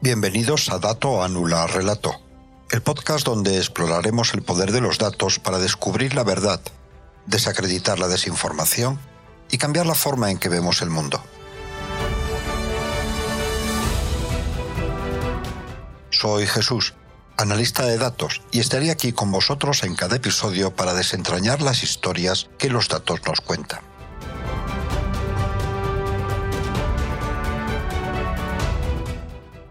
Bienvenidos a Dato Anular Relato, el podcast donde exploraremos el poder de los datos para descubrir la verdad, desacreditar la desinformación y cambiar la forma en que vemos el mundo. Soy Jesús, analista de datos, y estaré aquí con vosotros en cada episodio para desentrañar las historias que los datos nos cuentan.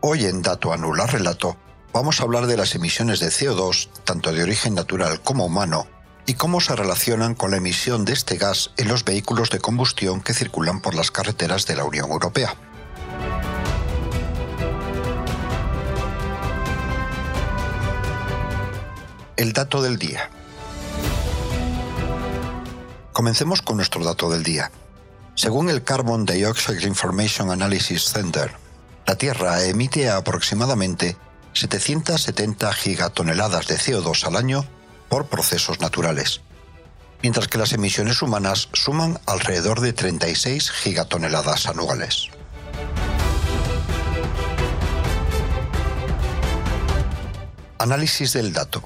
Hoy en Dato Anular Relato vamos a hablar de las emisiones de CO2, tanto de origen natural como humano, y cómo se relacionan con la emisión de este gas en los vehículos de combustión que circulan por las carreteras de la Unión Europea. El dato del día. Comencemos con nuestro dato del día. Según el Carbon Dioxide Information Analysis Center, la Tierra emite aproximadamente 770 gigatoneladas de CO2 al año por procesos naturales, mientras que las emisiones humanas suman alrededor de 36 gigatoneladas anuales. Análisis del dato.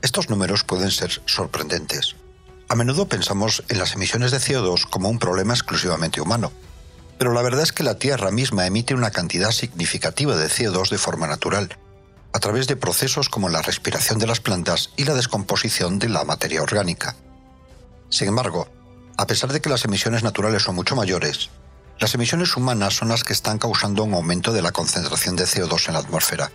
Estos números pueden ser sorprendentes. A menudo pensamos en las emisiones de CO2 como un problema exclusivamente humano, pero la verdad es que la Tierra misma emite una cantidad significativa de CO2 de forma natural, a través de procesos como la respiración de las plantas y la descomposición de la materia orgánica. Sin embargo, a pesar de que las emisiones naturales son mucho mayores, las emisiones humanas son las que están causando un aumento de la concentración de CO2 en la atmósfera.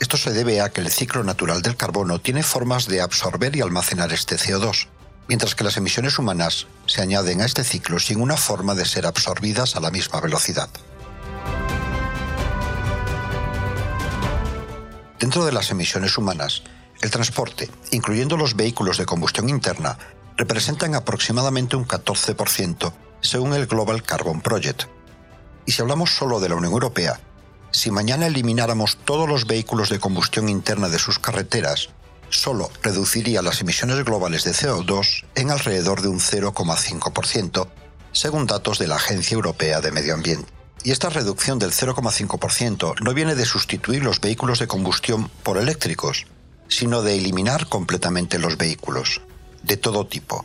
Esto se debe a que el ciclo natural del carbono tiene formas de absorber y almacenar este CO2, mientras que las emisiones humanas se añaden a este ciclo sin una forma de ser absorbidas a la misma velocidad. Dentro de las emisiones humanas, el transporte, incluyendo los vehículos de combustión interna, representan aproximadamente un 14%, según el Global Carbon Project. Y si hablamos solo de la Unión Europea, si mañana elimináramos todos los vehículos de combustión interna de sus carreteras, solo reduciría las emisiones globales de CO2 en alrededor de un 0,5%, según datos de la Agencia Europea de Medio Ambiente. Y esta reducción del 0,5% no viene de sustituir los vehículos de combustión por eléctricos, sino de eliminar completamente los vehículos, de todo tipo,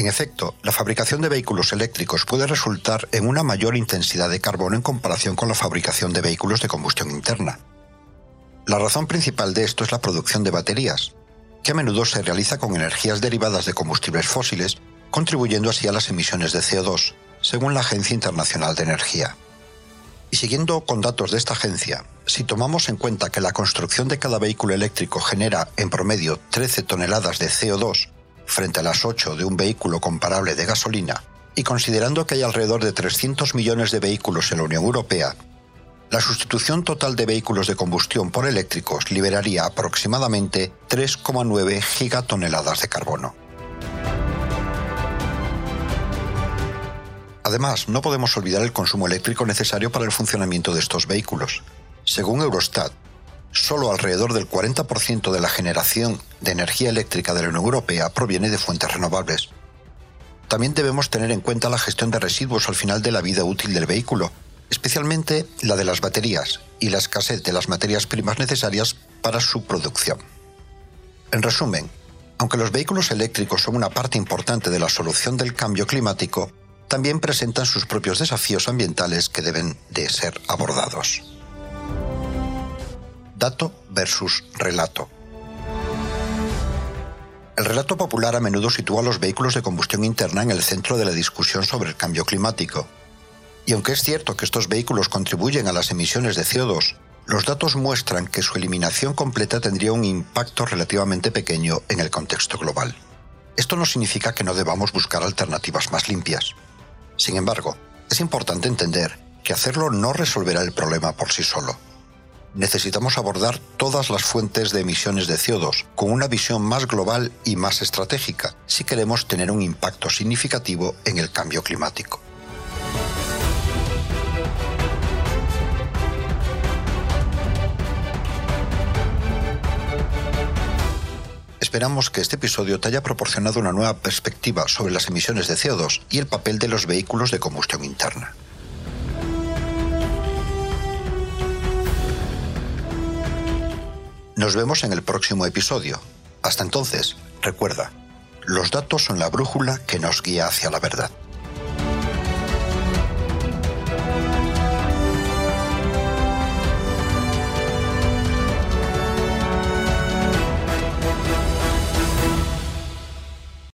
En efecto, la fabricación de vehículos eléctricos puede resultar en una mayor intensidad de carbono en comparación con la fabricación de vehículos de combustión interna. La razón principal de esto es la producción de baterías, que a menudo se realiza con energías derivadas de combustibles fósiles, contribuyendo así a las emisiones de CO2, según la Agencia Internacional de Energía. Y siguiendo con datos de esta agencia, si tomamos en cuenta que la construcción de cada vehículo eléctrico genera en promedio 13 toneladas de CO2 frente a las 8 de un vehículo comparable de gasolina, y considerando que hay alrededor de 300 millones de vehículos en la Unión Europea, la sustitución total de vehículos de combustión por eléctricos liberaría aproximadamente 3,9 gigatoneladas de carbono. Además, no podemos olvidar el consumo eléctrico necesario para el funcionamiento de estos vehículos. Según Eurostat, solo alrededor del 40% de la generación de energía eléctrica de la Unión Europea proviene de fuentes renovables. También debemos tener en cuenta la gestión de residuos al final de la vida útil del vehículo, especialmente la de las baterías y la escasez de las materias primas necesarias para su producción. En resumen, aunque los vehículos eléctricos son una parte importante de la solución del cambio climático, también presentan sus propios desafíos ambientales que deben de ser abordados. Dato versus relato. El relato popular a menudo sitúa a los vehículos de combustión interna en el centro de la discusión sobre el cambio climático. Y aunque es cierto que estos vehículos contribuyen a las emisiones de CO2, los datos muestran que su eliminación completa tendría un impacto relativamente pequeño en el contexto global. Esto no significa que no debamos buscar alternativas más limpias. Sin embargo, es importante entender que hacerlo no resolverá el problema por sí solo necesitamos abordar todas las fuentes de emisiones de CO2 con una visión más global y más estratégica si queremos tener un impacto significativo en el cambio climático. Esperamos que este episodio te haya proporcionado una nueva perspectiva sobre las emisiones de CO2 y el papel de los vehículos de combustión interna. Nos vemos en el próximo episodio. Hasta entonces, recuerda, los datos son la brújula que nos guía hacia la verdad.